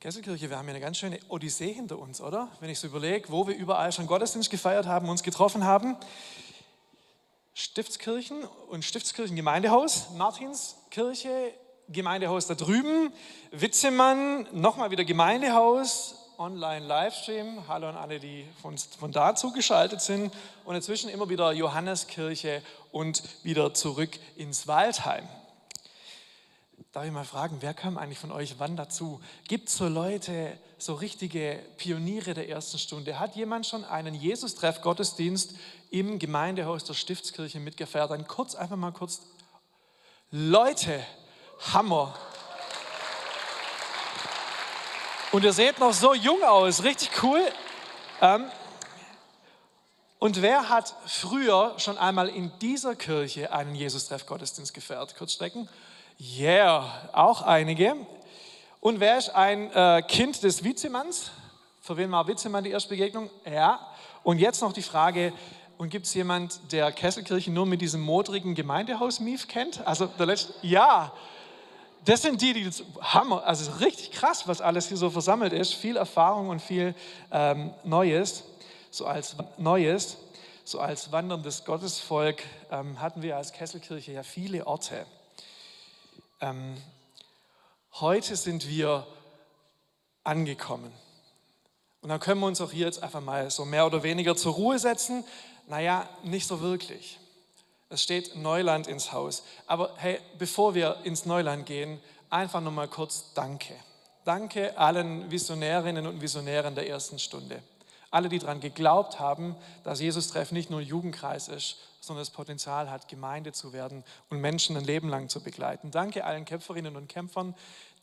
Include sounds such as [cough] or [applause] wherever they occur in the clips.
Kesselkirche, wir haben ja eine ganz schöne Odyssee hinter uns, oder? Wenn ich so überlege, wo wir überall schon Gottesdienst gefeiert haben, uns getroffen haben. Stiftskirchen und Stiftskirchen Gemeindehaus, Martinskirche, Gemeindehaus da drüben, Witzemann, nochmal wieder Gemeindehaus, Online-Livestream. Hallo an alle, die von, von da zugeschaltet sind. Und inzwischen immer wieder Johanneskirche und wieder zurück ins Waldheim. Darf ich mal fragen, wer kam eigentlich von euch wann dazu? Gibt es so Leute, so richtige Pioniere der ersten Stunde? Hat jemand schon einen Jesus-Treff-Gottesdienst im Gemeindehaus der Stiftskirche mitgefeiert? Dann kurz, einfach mal kurz. Leute, Hammer. Und ihr seht noch so jung aus, richtig cool. Ähm, und wer hat früher schon einmal in dieser Kirche einen Jesus-Treff-Gottesdienst gefeiert? Kurzstrecken. Yeah, auch einige. Und wer ist ein äh, Kind des Vizemanns? Für wen war Witzemann die erste Begegnung? Ja. Und jetzt noch die Frage, und gibt es jemand, der Kesselkirche nur mit diesem modrigen Gemeindehaus-Mief kennt? Also der letzte, ja. Das sind die, die das Hammer, also richtig krass, was alles hier so versammelt ist. Viel Erfahrung und viel ähm, Neues. So als Neues, so als wanderndes Gottesvolk ähm, hatten wir als Kesselkirche ja viele Orte. Ähm, heute sind wir angekommen. Und dann können wir uns auch hier jetzt einfach mal so mehr oder weniger zur Ruhe setzen. Naja, nicht so wirklich. Es steht Neuland ins Haus. Aber hey, bevor wir ins Neuland gehen, einfach nochmal kurz Danke. Danke allen Visionärinnen und Visionären der ersten Stunde. Alle, die daran geglaubt haben, dass Jesus-Treff nicht nur Jugendkreis ist, sondern das Potenzial hat, Gemeinde zu werden und Menschen ein Leben lang zu begleiten. Danke allen Kämpferinnen und Kämpfern,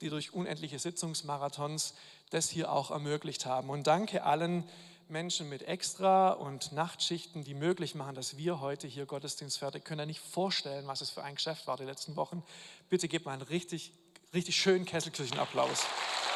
die durch unendliche Sitzungsmarathons das hier auch ermöglicht haben. Und danke allen Menschen mit Extra- und Nachtschichten, die möglich machen, dass wir heute hier Gottesdienst fertig können. Ja nicht vorstellen, was es für ein Geschäft war die letzten Wochen. Bitte gebt mal einen richtig, richtig schönen Kesselkirchenapplaus. applaus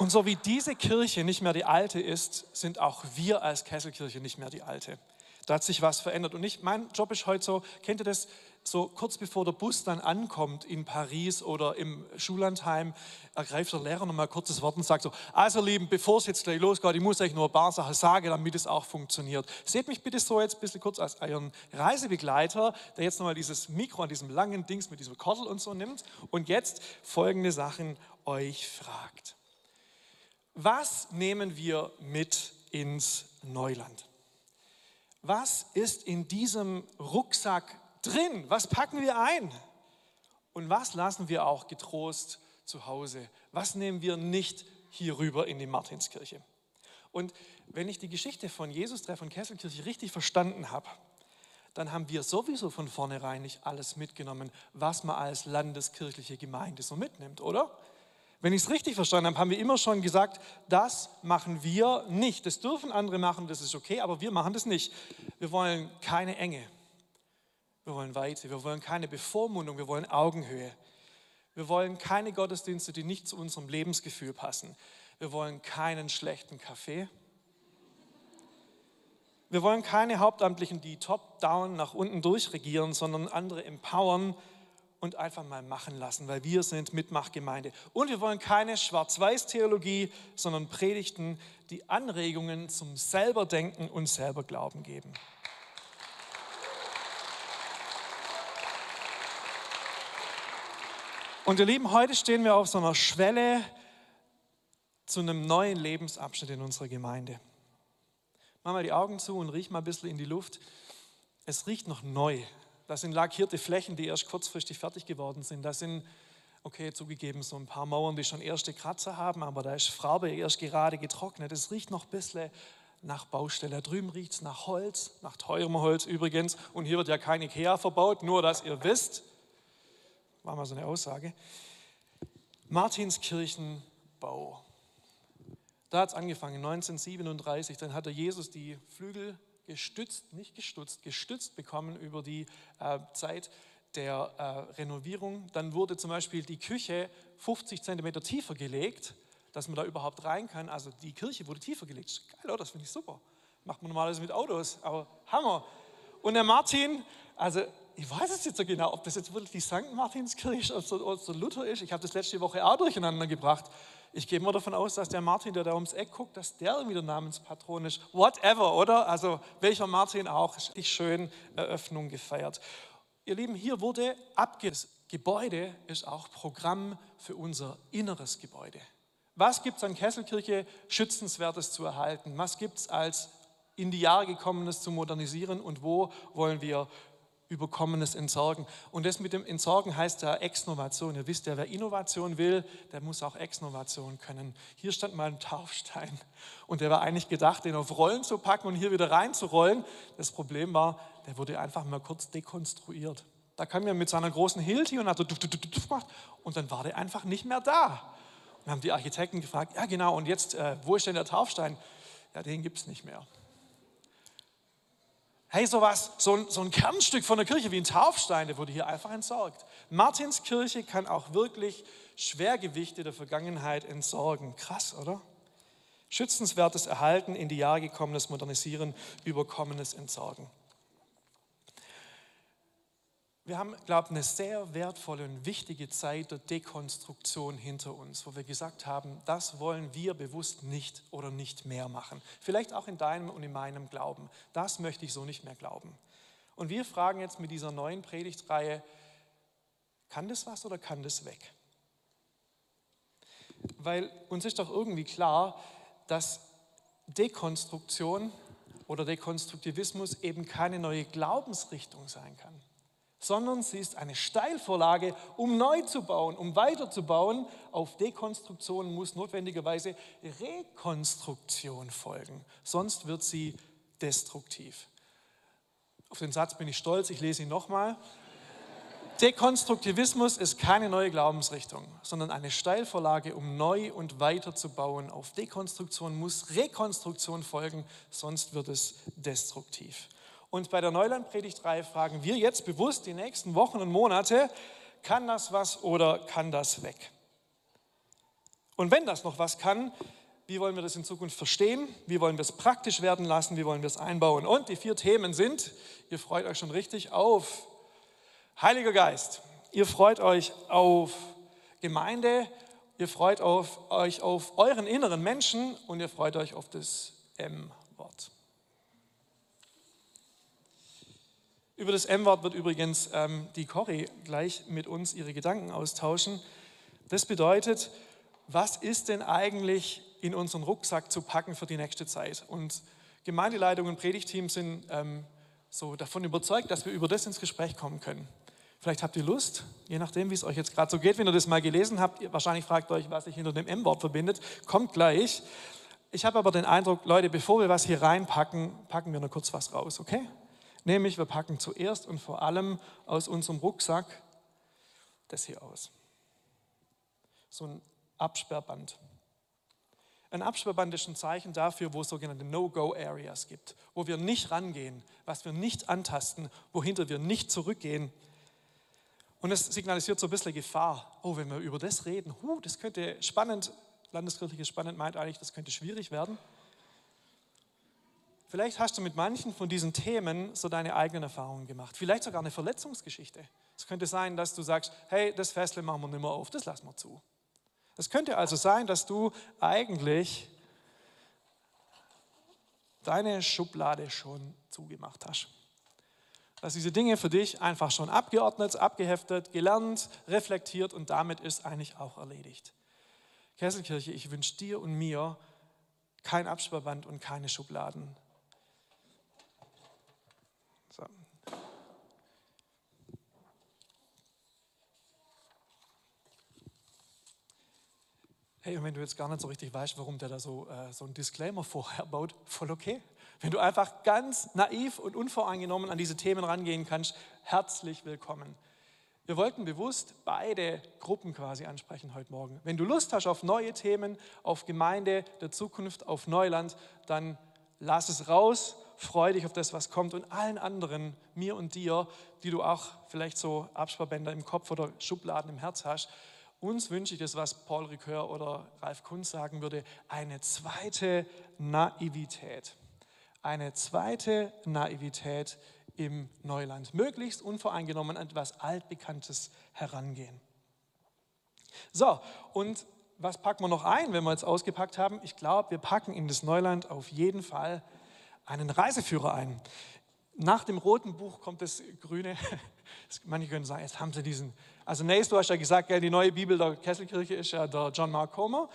Und so wie diese Kirche nicht mehr die alte ist, sind auch wir als Kesselkirche nicht mehr die alte. Da hat sich was verändert. Und ich, mein Job ist heute so, kennt ihr das, so kurz bevor der Bus dann ankommt in Paris oder im Schullandheim, ergreift der Lehrer nochmal kurz das Wort und sagt so, also Lieben, bevor es jetzt gleich losgeht, ich muss euch nur ein paar Sachen sagen, damit es auch funktioniert. Seht mich bitte so jetzt ein bisschen kurz als euren Reisebegleiter, der jetzt nochmal dieses Mikro an diesem langen Dings mit diesem Kordel und so nimmt und jetzt folgende Sachen euch fragt. Was nehmen wir mit ins Neuland? Was ist in diesem Rucksack drin? Was packen wir ein? Und was lassen wir auch getrost zu Hause? Was nehmen wir nicht hier rüber in die Martinskirche? Und wenn ich die Geschichte von Jesus Treff und Kesselkirche richtig verstanden habe, dann haben wir sowieso von vornherein nicht alles mitgenommen, was man als landeskirchliche Gemeinde so mitnimmt, oder? Wenn ich es richtig verstanden habe, haben wir immer schon gesagt, das machen wir nicht. Das dürfen andere machen, das ist okay, aber wir machen das nicht. Wir wollen keine Enge. Wir wollen Weite. Wir wollen keine Bevormundung. Wir wollen Augenhöhe. Wir wollen keine Gottesdienste, die nicht zu unserem Lebensgefühl passen. Wir wollen keinen schlechten Kaffee. Wir wollen keine Hauptamtlichen, die top-down nach unten durchregieren, sondern andere empowern, und einfach mal machen lassen, weil wir sind Mitmachgemeinde. Und wir wollen keine Schwarz-Weiß-Theologie, sondern Predigten, die Anregungen zum Selberdenken und Selberglauben geben. Und ihr Lieben, heute stehen wir auf so einer Schwelle zu einem neuen Lebensabschnitt in unserer Gemeinde. Mach mal die Augen zu und riech mal ein bisschen in die Luft. Es riecht noch neu. Das sind lackierte Flächen, die erst kurzfristig fertig geworden sind. Das sind, okay, zugegeben, so ein paar Mauern, die schon erste Kratzer haben, aber da ist Farbe erst gerade getrocknet. Es riecht noch ein bisschen nach Baustelle. Da drüben riecht es nach Holz, nach teurem Holz übrigens. Und hier wird ja kein Ikea verbaut, nur dass ihr wisst. War mal so eine Aussage. Martinskirchenbau. Da hat es angefangen, 1937. Dann hatte Jesus die Flügel gestützt, nicht gestutzt, gestützt bekommen über die äh, Zeit der äh, Renovierung. Dann wurde zum Beispiel die Küche 50 Zentimeter tiefer gelegt, dass man da überhaupt rein kann. Also die Kirche wurde tiefer gelegt. Geil, oder? Das finde ich super. Macht man normalerweise mit Autos, aber Hammer. Und der Martin, also ich weiß es jetzt so genau, ob das jetzt wirklich die St. Martinskirche oder so Luther ist. Ich habe das letzte Woche auch durcheinander gebracht. Ich gehe mal davon aus, dass der Martin, der da ums Eck guckt, dass der irgendwie der Namenspatron ist. Whatever, oder? Also welcher Martin auch. Richtig schön Eröffnung gefeiert. Ihr Lieben, hier wurde abges. Gebäude ist auch Programm für unser inneres Gebäude. Was gibt es an Kesselkirche Schützenswertes zu erhalten? Was gibt es als in die Jahre gekommenes zu modernisieren und wo wollen wir Überkommenes entsorgen. Und das mit dem Entsorgen heißt ja Exnovation. Ihr wisst ja, wer Innovation will, der muss auch Exnovation können. Hier stand mal ein Taufstein und der war eigentlich gedacht, den auf Rollen zu packen und hier wieder reinzurollen. Das Problem war, der wurde einfach mal kurz dekonstruiert. Da kam er mit seiner großen Hilti und hat so gemacht und dann war der einfach nicht mehr da. Und haben die Architekten gefragt, ja genau, und jetzt, äh, wo ist denn der Taufstein? Ja, den gibt es nicht mehr. Hey, sowas, so so ein Kernstück von der Kirche wie ein Taufstein, der wurde hier einfach entsorgt. Martins Kirche kann auch wirklich Schwergewichte der Vergangenheit entsorgen. Krass, oder? Schützenswertes Erhalten, in die Jahre gekommenes Modernisieren, Überkommenes Entsorgen. Wir haben, glaube ich, eine sehr wertvolle und wichtige Zeit der Dekonstruktion hinter uns, wo wir gesagt haben, das wollen wir bewusst nicht oder nicht mehr machen. Vielleicht auch in deinem und in meinem Glauben. Das möchte ich so nicht mehr glauben. Und wir fragen jetzt mit dieser neuen Predigtreihe, kann das was oder kann das weg? Weil uns ist doch irgendwie klar, dass Dekonstruktion oder Dekonstruktivismus eben keine neue Glaubensrichtung sein kann sondern sie ist eine Steilvorlage, um neu zu bauen, um weiterzubauen. Auf Dekonstruktion muss notwendigerweise Rekonstruktion folgen, sonst wird sie destruktiv. Auf den Satz bin ich stolz, ich lese ihn nochmal. Dekonstruktivismus ist keine neue Glaubensrichtung, sondern eine Steilvorlage, um neu und weiter zu bauen. Auf Dekonstruktion muss Rekonstruktion folgen, sonst wird es destruktiv. Und bei der Neuland-Predigtreihe fragen wir jetzt bewusst die nächsten Wochen und Monate, kann das was oder kann das weg? Und wenn das noch was kann, wie wollen wir das in Zukunft verstehen? Wie wollen wir es praktisch werden lassen? Wie wollen wir es einbauen? Und die vier Themen sind, ihr freut euch schon richtig auf Heiliger Geist, ihr freut euch auf Gemeinde, ihr freut auf, euch auf euren inneren Menschen und ihr freut euch auf das M-Wort. Über das M-Wort wird übrigens ähm, die Corrie gleich mit uns ihre Gedanken austauschen. Das bedeutet, was ist denn eigentlich in unseren Rucksack zu packen für die nächste Zeit? Und Gemeindeleitung und Predigteam sind ähm, so davon überzeugt, dass wir über das ins Gespräch kommen können. Vielleicht habt ihr Lust, je nachdem, wie es euch jetzt gerade so geht, wenn ihr das mal gelesen habt, ihr wahrscheinlich fragt euch, was sich hinter dem M-Wort verbindet, kommt gleich. Ich habe aber den Eindruck, Leute, bevor wir was hier reinpacken, packen wir nur kurz was raus, okay? Nämlich wir packen zuerst und vor allem aus unserem Rucksack das hier aus. So ein Absperrband. Ein Absperrband ist ein Zeichen dafür, wo es sogenannte No-Go-Areas gibt, wo wir nicht rangehen, was wir nicht antasten, wohinter wir nicht zurückgehen. Und es signalisiert so ein bisschen Gefahr. Oh, wenn wir über das reden, huh, das könnte spannend, landeskirchlich spannend meint eigentlich, das könnte schwierig werden. Vielleicht hast du mit manchen von diesen Themen so deine eigenen Erfahrungen gemacht. Vielleicht sogar eine Verletzungsgeschichte. Es könnte sein, dass du sagst, hey, das Fessel machen wir nicht mehr auf, das lassen wir zu. Es könnte also sein, dass du eigentlich deine Schublade schon zugemacht hast. Dass diese Dinge für dich einfach schon abgeordnet, abgeheftet, gelernt, reflektiert und damit ist eigentlich auch erledigt. Kesselkirche, ich wünsche dir und mir kein Absperrband und keine Schubladen, Hey, und wenn du jetzt gar nicht so richtig weißt, warum der da so, äh, so einen Disclaimer vorher baut, voll okay. Wenn du einfach ganz naiv und unvoreingenommen an diese Themen rangehen kannst, herzlich willkommen. Wir wollten bewusst beide Gruppen quasi ansprechen heute Morgen. Wenn du Lust hast auf neue Themen, auf Gemeinde der Zukunft, auf Neuland, dann lass es raus, freu dich auf das, was kommt und allen anderen, mir und dir, die du auch vielleicht so Absperrbänder im Kopf oder Schubladen im Herz hast, uns wünsche ich das, was Paul Ricoeur oder Ralf Kunz sagen würde, eine zweite Naivität. eine zweite Naivität im Neuland. Möglichst unvoreingenommen an etwas Altbekanntes herangehen. So, und was packen wir noch ein, wenn wir jetzt ausgepackt haben? Ich glaube, wir packen in das Neuland auf jeden Fall einen Reiseführer ein. Nach dem roten Buch kommt das grüne. [laughs] Manche können sagen, jetzt haben sie diesen. Also, Nace, du hast ja gesagt, die neue Bibel der Kesselkirche ist ja der John Mark Comer.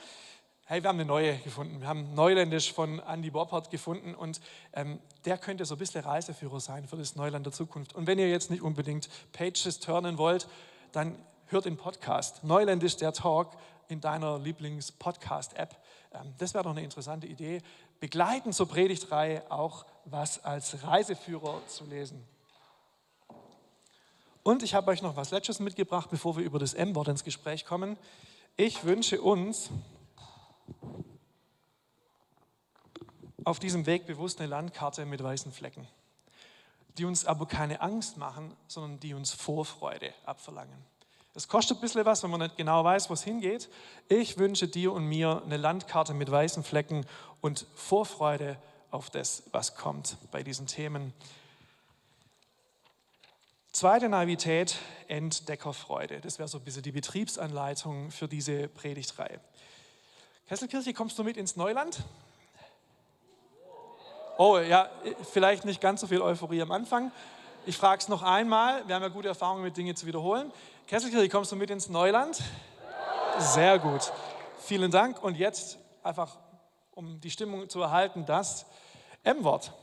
Hey, wir haben eine neue gefunden. Wir haben Neuländisch von Andy Boppert gefunden und ähm, der könnte so ein bisschen Reiseführer sein für das Neuland der Zukunft. Und wenn ihr jetzt nicht unbedingt Pages turnen wollt, dann hört den Podcast. Neuländisch der Talk in deiner Lieblings-Podcast-App. Ähm, das wäre doch eine interessante Idee. Begleiten zur Predigtreihe auch was als Reiseführer zu lesen. Und ich habe euch noch was Letztes mitgebracht, bevor wir über das M-Wort ins Gespräch kommen. Ich wünsche uns, auf diesem Weg bewusst eine Landkarte mit weißen Flecken, die uns aber keine Angst machen, sondern die uns Vorfreude abverlangen. Es kostet ein bisschen was, wenn man nicht genau weiß, wo es hingeht. Ich wünsche dir und mir eine Landkarte mit weißen Flecken und Vorfreude auf das, was kommt bei diesen Themen. Zweite Naivität, Entdeckerfreude. Das wäre so ein bisschen die Betriebsanleitung für diese Predigtreihe. Kesselkirche, kommst du mit ins Neuland? Oh ja, vielleicht nicht ganz so viel Euphorie am Anfang. Ich frage es noch einmal. Wir haben ja gute Erfahrungen mit Dingen zu wiederholen. Kesselkirche, kommst du mit ins Neuland? Sehr gut. Vielen Dank. Und jetzt einfach, um die Stimmung zu erhalten, das M-Wort.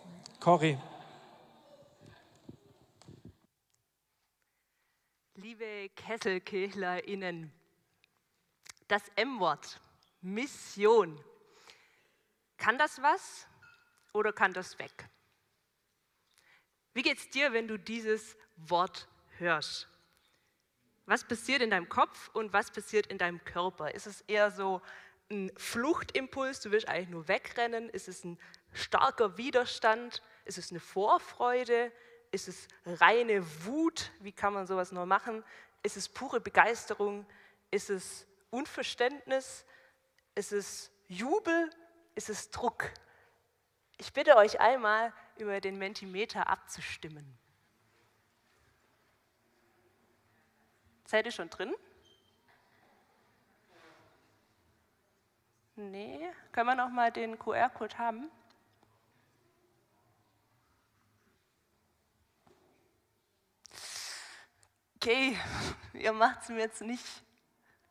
Cory. Liebe KesselkirchlerInnen, das M-Wort Mission. Kann das was oder kann das weg? Wie geht es dir, wenn du dieses Wort hörst? Was passiert in deinem Kopf und was passiert in deinem Körper? Ist es eher so ein Fluchtimpuls, du willst eigentlich nur wegrennen? Ist es ein starker Widerstand? Ist es eine Vorfreude? Ist es reine Wut? Wie kann man sowas nur machen? Ist es pure Begeisterung? Ist es Unverständnis? Ist es Jubel? Ist es Druck? Ich bitte euch einmal, über den Mentimeter abzustimmen. Seid ihr schon drin? Nee, können wir noch mal den QR-Code haben? Okay, ihr macht es mir jetzt nicht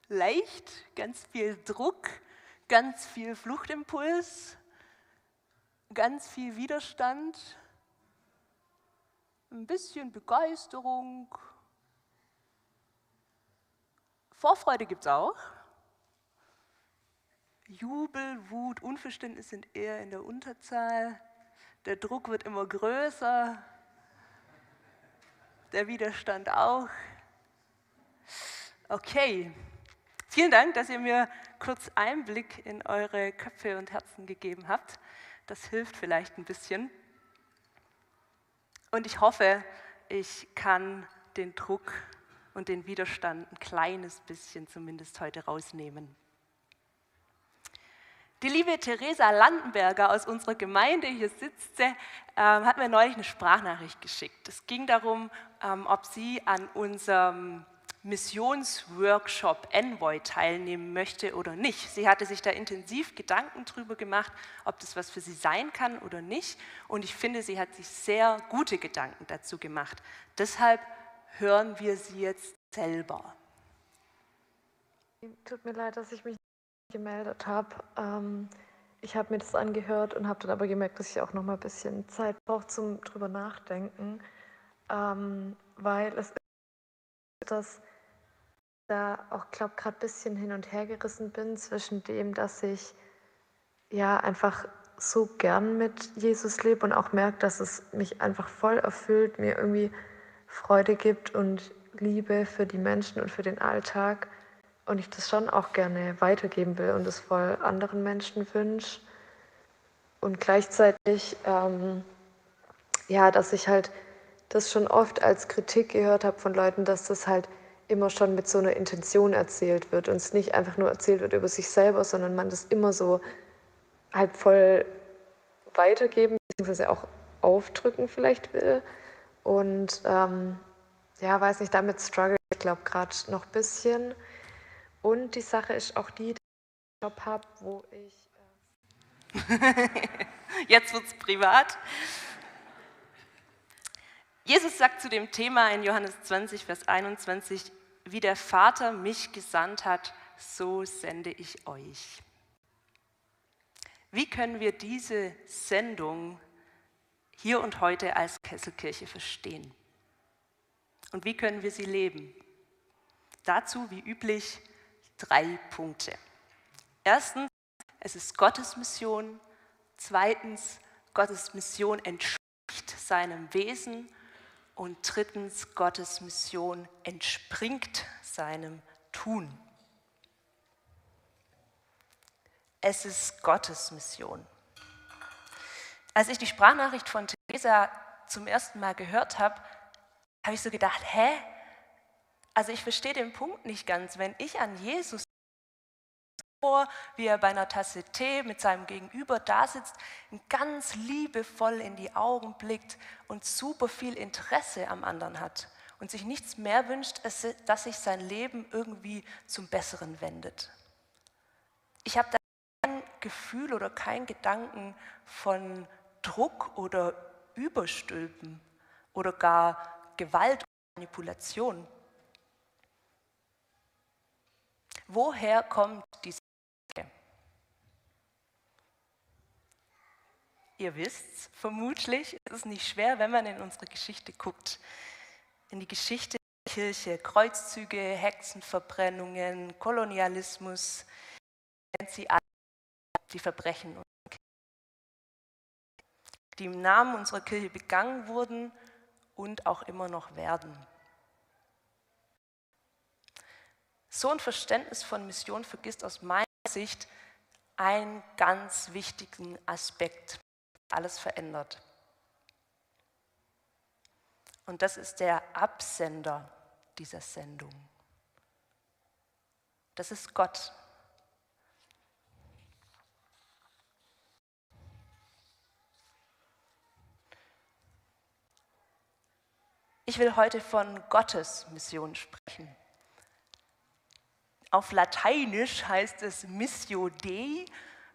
leicht, ganz viel Druck ganz viel Fluchtimpuls, ganz viel Widerstand, ein bisschen Begeisterung. Vorfreude gibt es auch. Jubel, Wut, Unverständnis sind eher in der Unterzahl. Der Druck wird immer größer. Der Widerstand auch. Okay, Vielen Dank, dass ihr mir kurz Einblick in eure Köpfe und Herzen gegeben habt. Das hilft vielleicht ein bisschen. Und ich hoffe, ich kann den Druck und den Widerstand ein kleines bisschen zumindest heute rausnehmen. Die liebe Theresa Landenberger aus unserer Gemeinde, hier sitzt sie, ähm, hat mir neulich eine Sprachnachricht geschickt. Es ging darum, ähm, ob sie an unserem Missionsworkshop Envoy teilnehmen möchte oder nicht. Sie hatte sich da intensiv Gedanken darüber gemacht, ob das was für sie sein kann oder nicht. Und ich finde, sie hat sich sehr gute Gedanken dazu gemacht. Deshalb hören wir sie jetzt selber. Tut mir leid, dass ich mich gemeldet habe. Ähm, ich habe mir das angehört und habe dann aber gemerkt, dass ich auch noch mal ein bisschen Zeit brauche zum drüber nachdenken, ähm, weil es ist dass da auch, glaube gerade ein bisschen hin und her gerissen bin zwischen dem, dass ich ja einfach so gern mit Jesus lebe und auch merke, dass es mich einfach voll erfüllt, mir irgendwie Freude gibt und Liebe für die Menschen und für den Alltag und ich das schon auch gerne weitergeben will und es voll anderen Menschen wünsche. Und gleichzeitig, ähm, ja, dass ich halt das schon oft als Kritik gehört habe von Leuten, dass das halt immer schon mit so einer Intention erzählt wird und es nicht einfach nur erzählt wird über sich selber, sondern man das immer so halt voll weitergeben, beziehungsweise auch aufdrücken vielleicht will. Und ähm, ja, weiß nicht, damit struggle ich glaube gerade noch ein bisschen. Und die Sache ist auch die, dass ich einen Job habe, wo ich... Äh [laughs] Jetzt wird es privat. Jesus sagt zu dem Thema in Johannes 20, Vers 21, wie der Vater mich gesandt hat, so sende ich euch. Wie können wir diese Sendung hier und heute als Kesselkirche verstehen? Und wie können wir sie leben? Dazu, wie üblich, drei Punkte. Erstens, es ist Gottes Mission. Zweitens, Gottes Mission entspricht seinem Wesen. Und drittens, Gottes Mission entspringt seinem Tun. Es ist Gottes Mission. Als ich die Sprachnachricht von Theresa zum ersten Mal gehört habe, habe ich so gedacht, hä? Also ich verstehe den Punkt nicht ganz. Wenn ich an Jesus vor, wie er bei einer Tasse Tee mit seinem Gegenüber da sitzt, ganz liebevoll in die Augen blickt und super viel Interesse am anderen hat und sich nichts mehr wünscht, als dass sich sein Leben irgendwie zum Besseren wendet. Ich habe da Gefühl oder kein Gedanken von Druck oder Überstülpen oder gar Gewalt und Manipulation. Woher kommt diese Denke? Ihr wisst vermutlich, es ist nicht schwer, wenn man in unsere Geschichte guckt. In die Geschichte der Kirche, Kreuzzüge, Hexenverbrennungen, Kolonialismus, sie alle die Verbrechen, die im Namen unserer Kirche begangen wurden und auch immer noch werden. So ein Verständnis von Mission vergisst aus meiner Sicht einen ganz wichtigen Aspekt, der alles verändert. Und das ist der Absender dieser Sendung. Das ist Gott. Ich will heute von Gottes Mission sprechen. Auf Lateinisch heißt es Missio Dei,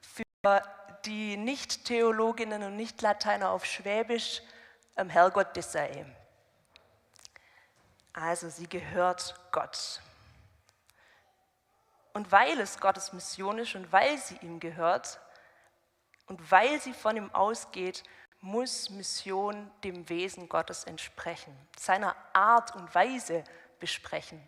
für die Nicht-Theologinnen und Nicht-Lateiner auf Schwäbisch ähm, Herrgott des sei. Also sie gehört Gott. Und weil es Gottes Mission ist und weil sie ihm gehört und weil sie von ihm ausgeht, muss Mission dem Wesen Gottes entsprechen, seiner Art und Weise besprechen.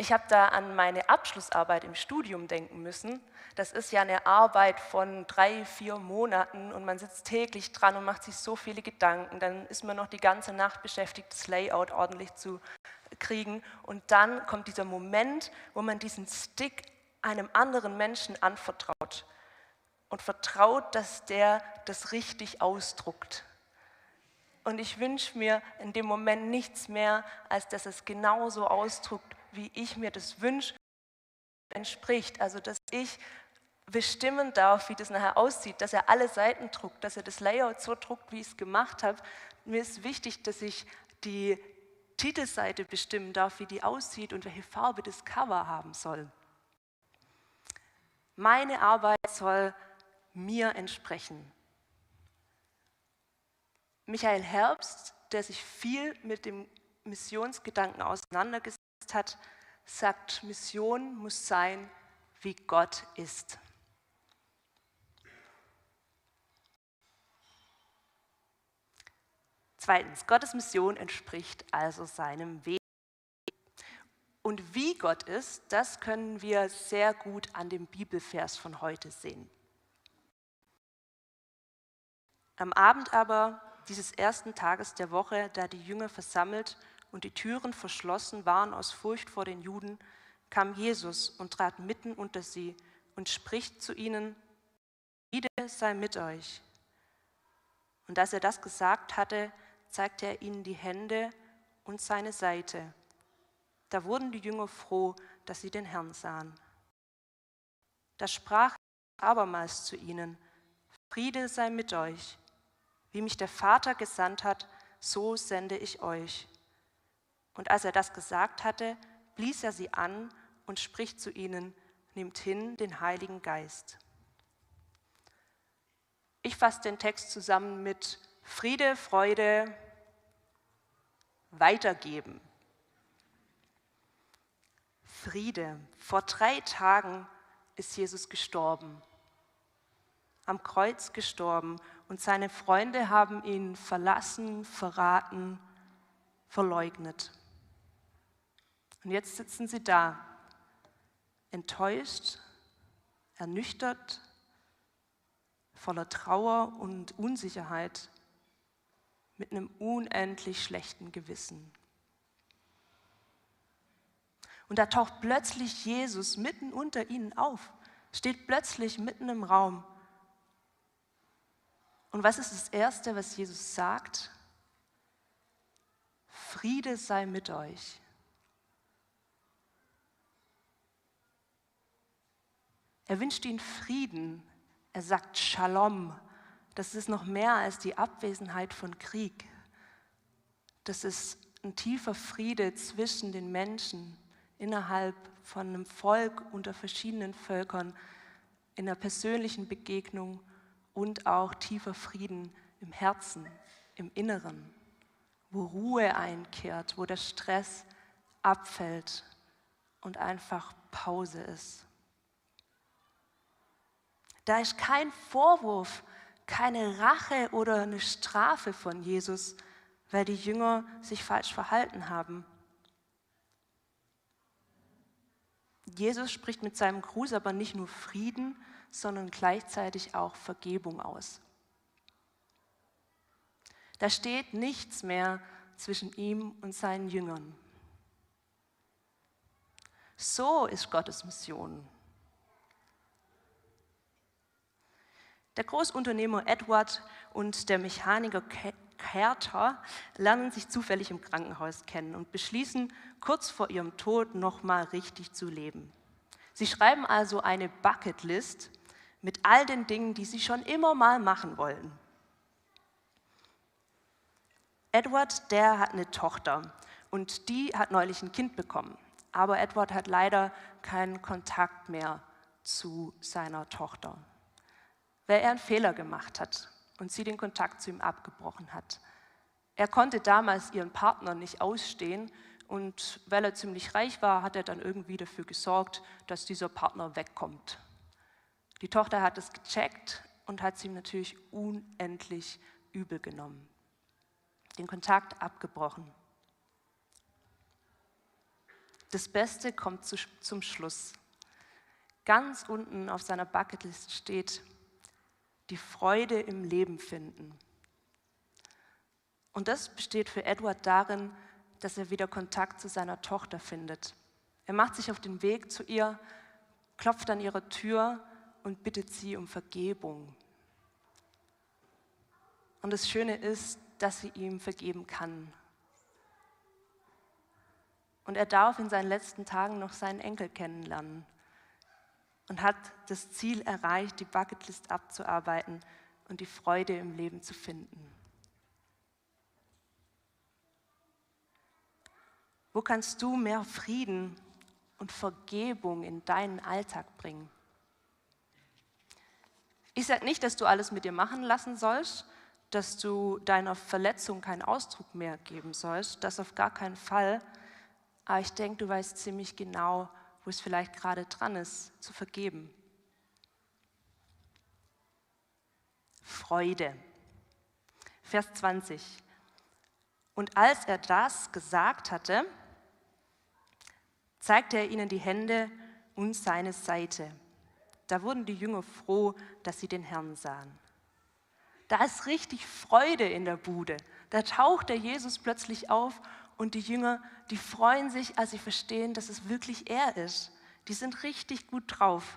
Ich habe da an meine Abschlussarbeit im Studium denken müssen. Das ist ja eine Arbeit von drei, vier Monaten und man sitzt täglich dran und macht sich so viele Gedanken. Dann ist man noch die ganze Nacht beschäftigt, das Layout ordentlich zu kriegen. Und dann kommt dieser Moment, wo man diesen Stick einem anderen Menschen anvertraut und vertraut, dass der das richtig ausdruckt. Und ich wünsche mir in dem Moment nichts mehr, als dass es genauso ausdruckt, wie ich mir das wünsche, entspricht. Also, dass ich bestimmen darf, wie das nachher aussieht, dass er alle Seiten druckt, dass er das Layout so druckt, wie ich es gemacht habe. Mir ist wichtig, dass ich die Titelseite bestimmen darf, wie die aussieht und welche Farbe das Cover haben soll. Meine Arbeit soll mir entsprechen. Michael Herbst, der sich viel mit dem Missionsgedanken auseinandergesetzt hat, sagt, Mission muss sein, wie Gott ist. Zweitens, Gottes Mission entspricht also seinem Weg. Und wie Gott ist, das können wir sehr gut an dem Bibelvers von heute sehen. Am Abend aber dieses ersten Tages der Woche, da die Jünger versammelt und die Türen verschlossen waren aus Furcht vor den Juden, kam Jesus und trat mitten unter sie und spricht zu ihnen, Friede sei mit euch. Und als er das gesagt hatte, zeigte er ihnen die Hände und seine Seite. Da wurden die Jünger froh, dass sie den Herrn sahen. Da sprach er abermals zu ihnen, Friede sei mit euch. Wie mich der Vater gesandt hat, so sende ich euch. Und als er das gesagt hatte, blies er sie an und spricht zu ihnen, nimmt hin den Heiligen Geist. Ich fasse den Text zusammen mit Friede, Freude, weitergeben. Friede. Vor drei Tagen ist Jesus gestorben, am Kreuz gestorben und seine Freunde haben ihn verlassen, verraten, verleugnet. Und jetzt sitzen sie da, enttäuscht, ernüchtert, voller Trauer und Unsicherheit, mit einem unendlich schlechten Gewissen. Und da taucht plötzlich Jesus mitten unter ihnen auf, steht plötzlich mitten im Raum. Und was ist das Erste, was Jesus sagt? Friede sei mit euch. Er wünscht ihnen Frieden. Er sagt Shalom. Das ist noch mehr als die Abwesenheit von Krieg. Das ist ein tiefer Friede zwischen den Menschen, innerhalb von einem Volk unter verschiedenen Völkern, in einer persönlichen Begegnung und auch tiefer Frieden im Herzen, im Inneren, wo Ruhe einkehrt, wo der Stress abfällt und einfach Pause ist. Da ist kein Vorwurf, keine Rache oder eine Strafe von Jesus, weil die Jünger sich falsch verhalten haben. Jesus spricht mit seinem Gruß aber nicht nur Frieden, sondern gleichzeitig auch Vergebung aus. Da steht nichts mehr zwischen ihm und seinen Jüngern. So ist Gottes Mission. Der Großunternehmer Edward und der Mechaniker Hertha lernen sich zufällig im Krankenhaus kennen und beschließen, kurz vor ihrem Tod nochmal richtig zu leben. Sie schreiben also eine Bucketlist mit all den Dingen, die sie schon immer mal machen wollen. Edward, der hat eine Tochter und die hat neulich ein Kind bekommen. Aber Edward hat leider keinen Kontakt mehr zu seiner Tochter, weil er einen Fehler gemacht hat und sie den Kontakt zu ihm abgebrochen hat. Er konnte damals ihren Partner nicht ausstehen und weil er ziemlich reich war, hat er dann irgendwie dafür gesorgt, dass dieser Partner wegkommt. Die Tochter hat es gecheckt und hat es ihm natürlich unendlich übel genommen. Den Kontakt abgebrochen. Das Beste kommt zu, zum Schluss. Ganz unten auf seiner Bucketlist steht, die Freude im Leben finden. Und das besteht für Edward darin, dass er wieder Kontakt zu seiner Tochter findet. Er macht sich auf den Weg zu ihr, klopft an ihre Tür und bittet sie um Vergebung. Und das Schöne ist, dass sie ihm vergeben kann. Und er darf in seinen letzten Tagen noch seinen Enkel kennenlernen und hat das Ziel erreicht, die Bucketlist abzuarbeiten und die Freude im Leben zu finden. Wo kannst du mehr Frieden und Vergebung in deinen Alltag bringen? Ich sage nicht, dass du alles mit dir machen lassen sollst, dass du deiner Verletzung keinen Ausdruck mehr geben sollst, das auf gar keinen Fall. Aber ich denke, du weißt ziemlich genau, wo es vielleicht gerade dran ist, zu vergeben. Freude. Vers 20. Und als er das gesagt hatte, zeigte er ihnen die Hände und seine Seite. Da wurden die Jünger froh, dass sie den Herrn sahen. Da ist richtig Freude in der Bude. Da taucht der Jesus plötzlich auf und die Jünger, die freuen sich, als sie verstehen, dass es wirklich er ist. Die sind richtig gut drauf.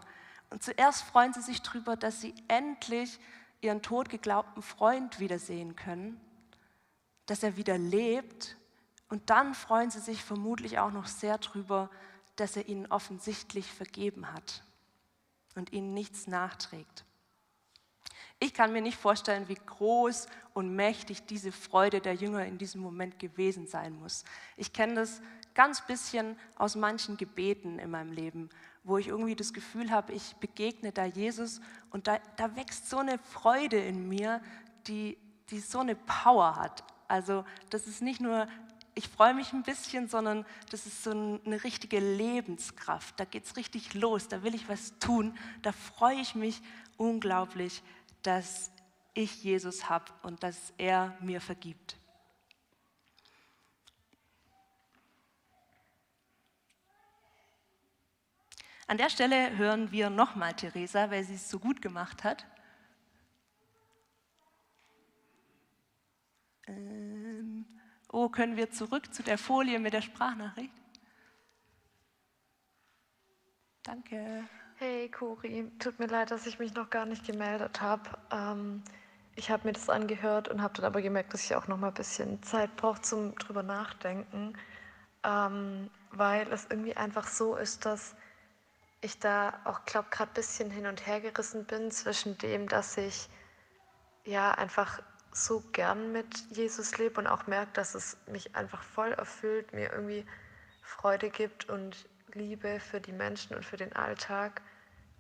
Und zuerst freuen sie sich darüber, dass sie endlich ihren tot geglaubten Freund wiedersehen können, dass er wieder lebt. Und dann freuen sie sich vermutlich auch noch sehr darüber, dass er ihnen offensichtlich vergeben hat und ihnen nichts nachträgt. Ich kann mir nicht vorstellen, wie groß und mächtig diese Freude der Jünger in diesem Moment gewesen sein muss. Ich kenne das ganz bisschen aus manchen Gebeten in meinem Leben, wo ich irgendwie das Gefühl habe, ich begegne da Jesus und da, da wächst so eine Freude in mir, die, die so eine Power hat. Also das ist nicht nur, ich freue mich ein bisschen, sondern das ist so eine richtige Lebenskraft. Da geht es richtig los, da will ich was tun, da freue ich mich unglaublich, dass ich Jesus habe und dass er mir vergibt. An der Stelle hören wir nochmal Theresa, weil sie es so gut gemacht hat. Ähm, oh, können wir zurück zu der Folie mit der Sprachnachricht? Danke. Hey Cori, tut mir leid, dass ich mich noch gar nicht gemeldet habe. Ähm, ich habe mir das angehört und habe dann aber gemerkt, dass ich auch noch mal ein bisschen Zeit brauche zum drüber nachdenken, ähm, weil es irgendwie einfach so ist, dass ich da auch, glaube gerade ein bisschen hin und her gerissen bin zwischen dem, dass ich ja einfach so gern mit Jesus lebe und auch merke, dass es mich einfach voll erfüllt, mir irgendwie Freude gibt und Liebe für die Menschen und für den Alltag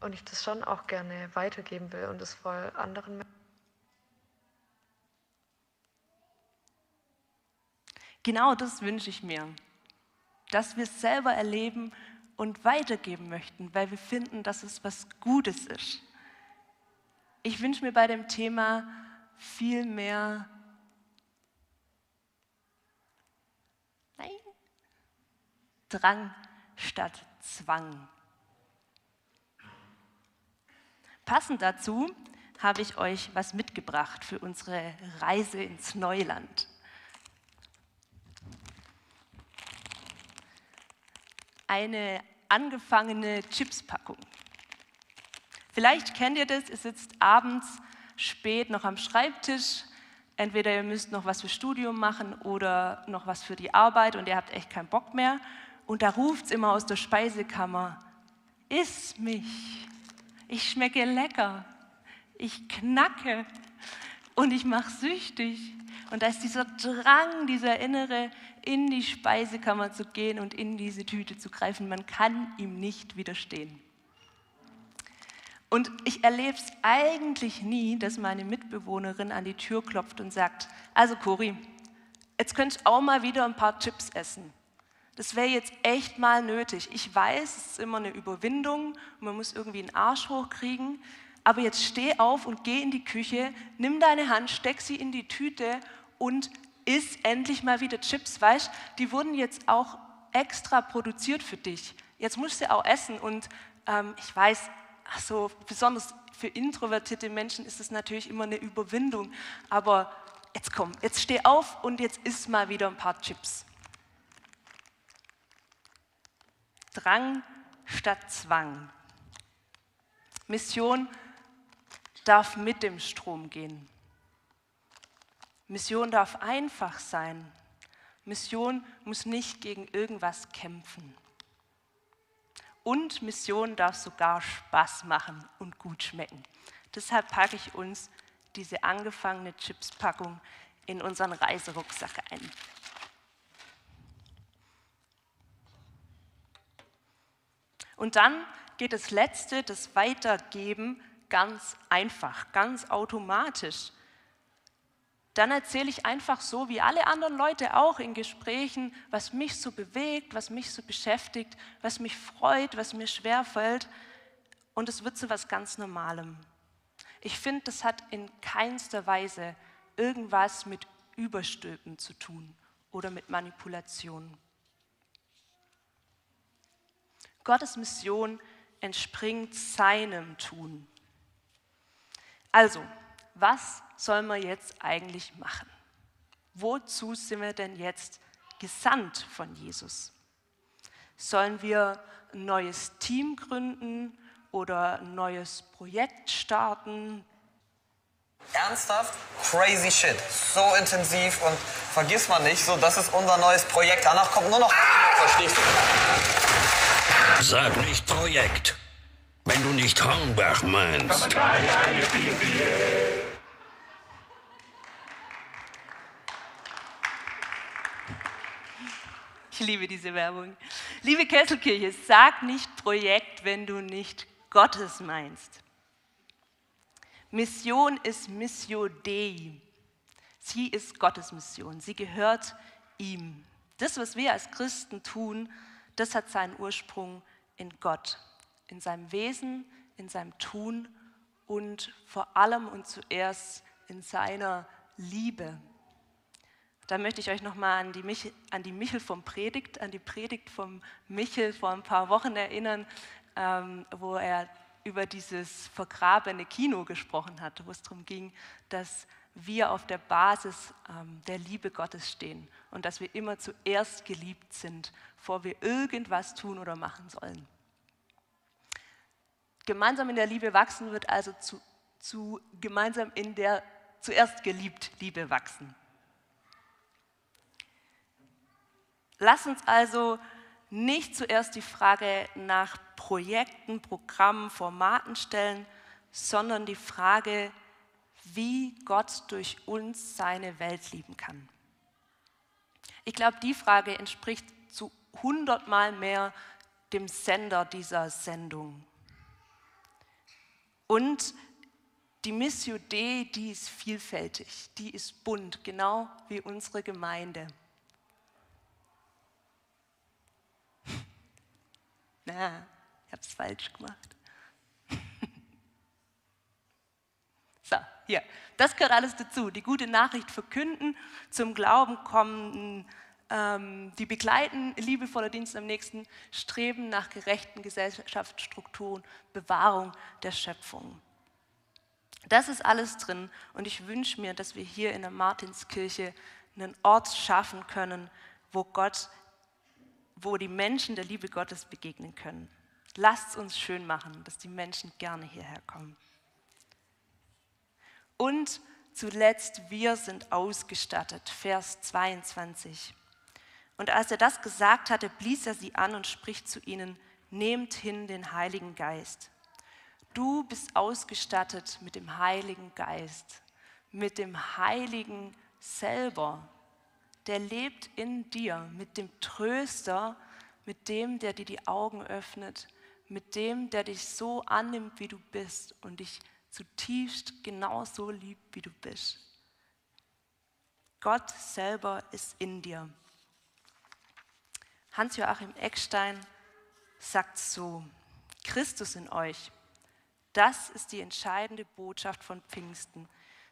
und ich das schon auch gerne weitergeben will und es voll anderen Menschen. Genau das wünsche ich mir, dass wir es selber erleben und weitergeben möchten, weil wir finden, dass es was Gutes ist. Ich wünsche mir bei dem Thema viel mehr nein, Drang statt Zwang. Passend dazu habe ich euch was mitgebracht für unsere Reise ins Neuland. eine angefangene Chipspackung. Vielleicht kennt ihr das, ihr sitzt abends spät noch am Schreibtisch, entweder ihr müsst noch was für Studium machen oder noch was für die Arbeit und ihr habt echt keinen Bock mehr und da ruft es immer aus der Speisekammer, iss mich, ich schmecke lecker, ich knacke und ich mache süchtig. Und da ist dieser Drang, dieser innere, in die Speisekammer zu gehen und in diese Tüte zu greifen. Man kann ihm nicht widerstehen. Und ich erlebe es eigentlich nie, dass meine Mitbewohnerin an die Tür klopft und sagt, also Cori, jetzt könnt ihr auch mal wieder ein paar Chips essen. Das wäre jetzt echt mal nötig. Ich weiß, es ist immer eine Überwindung, man muss irgendwie einen Arsch hochkriegen, aber jetzt steh auf und geh in die Küche, nimm deine Hand, steck sie in die Tüte und isst endlich mal wieder Chips, weißt Die wurden jetzt auch extra produziert für dich. Jetzt musst du auch essen und ähm, ich weiß, ach so, besonders für introvertierte Menschen ist es natürlich immer eine Überwindung, aber jetzt komm, jetzt steh auf und jetzt isst mal wieder ein paar Chips. Drang statt Zwang. Mission darf mit dem Strom gehen. Mission darf einfach sein. Mission muss nicht gegen irgendwas kämpfen. Und Mission darf sogar Spaß machen und gut schmecken. Deshalb packe ich uns diese angefangene Chipspackung in unseren Reiserucksack ein. Und dann geht das Letzte, das Weitergeben, ganz einfach, ganz automatisch dann erzähle ich einfach so wie alle anderen Leute auch in Gesprächen, was mich so bewegt, was mich so beschäftigt, was mich freut, was mir schwerfällt. Und es wird zu was ganz Normalem. Ich finde, das hat in keinster Weise irgendwas mit Überstülpen zu tun oder mit Manipulation. Gottes Mission entspringt seinem Tun. Also, was soll man jetzt eigentlich machen? Wozu sind wir denn jetzt gesandt von Jesus? Sollen wir ein neues Team gründen oder ein neues Projekt starten? Ernsthaft? Crazy shit. So intensiv und vergiss mal nicht, so das ist unser neues Projekt. Danach kommt nur noch. Verstehst du? Sag nicht Projekt, wenn du nicht Hornbach meinst. Ich liebe diese Werbung. Liebe Kesselkirche, sag nicht Projekt, wenn du nicht Gottes meinst. Mission ist Missio Dei. Sie ist Gottes Mission. Sie gehört ihm. Das, was wir als Christen tun, das hat seinen Ursprung in Gott, in seinem Wesen, in seinem Tun und vor allem und zuerst in seiner Liebe. Da möchte ich euch nochmal an die, an die Michel vom Predigt, an die Predigt vom Michel vor ein paar Wochen erinnern, ähm, wo er über dieses vergrabene Kino gesprochen hat, wo es darum ging, dass wir auf der Basis ähm, der Liebe Gottes stehen und dass wir immer zuerst geliebt sind, bevor wir irgendwas tun oder machen sollen. Gemeinsam in der Liebe wachsen wird also zu, zu gemeinsam in der zuerst geliebt Liebe wachsen. Lass uns also nicht zuerst die Frage nach Projekten, Programmen, Formaten stellen, sondern die Frage, wie Gott durch uns seine Welt lieben kann. Ich glaube, die Frage entspricht zu hundertmal mehr dem Sender dieser Sendung. Und die Missio Dei, die ist vielfältig, die ist bunt, genau wie unsere Gemeinde. [laughs] Na, ich habe es falsch gemacht. so, hier, das gehört alles dazu. Die gute Nachricht verkünden, zum Glauben kommen, ähm, die begleiten liebevoller Dienst am nächsten, streben nach gerechten Gesellschaftsstrukturen, Bewahrung der Schöpfung. Das ist alles drin und ich wünsche mir, dass wir hier in der Martinskirche einen Ort schaffen können, wo Gott wo die Menschen der Liebe Gottes begegnen können. Lasst uns schön machen, dass die Menschen gerne hierher kommen. Und zuletzt, wir sind ausgestattet. Vers 22. Und als er das gesagt hatte, blies er sie an und spricht zu ihnen, nehmt hin den Heiligen Geist. Du bist ausgestattet mit dem Heiligen Geist, mit dem Heiligen selber der lebt in dir, mit dem Tröster, mit dem, der dir die Augen öffnet, mit dem, der dich so annimmt, wie du bist und dich zutiefst genauso liebt, wie du bist. Gott selber ist in dir. Hans-Joachim Eckstein sagt so, Christus in euch, das ist die entscheidende Botschaft von Pfingsten.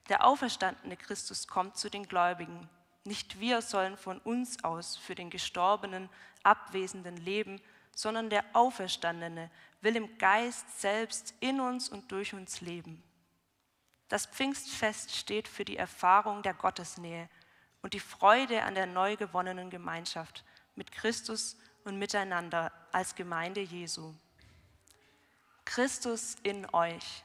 Der auferstandene Christus kommt zu den Gläubigen nicht wir sollen von uns aus für den gestorbenen, abwesenden leben, sondern der Auferstandene will im Geist selbst in uns und durch uns leben. Das Pfingstfest steht für die Erfahrung der Gottesnähe und die Freude an der neu gewonnenen Gemeinschaft mit Christus und miteinander als Gemeinde Jesu. Christus in euch.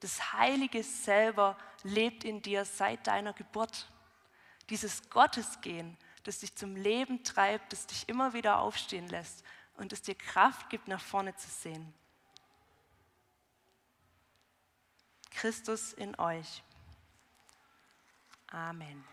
Das Heilige selber lebt in dir seit deiner Geburt dieses Gottesgehen, das dich zum Leben treibt, das dich immer wieder aufstehen lässt und das dir Kraft gibt, nach vorne zu sehen. Christus in euch. Amen.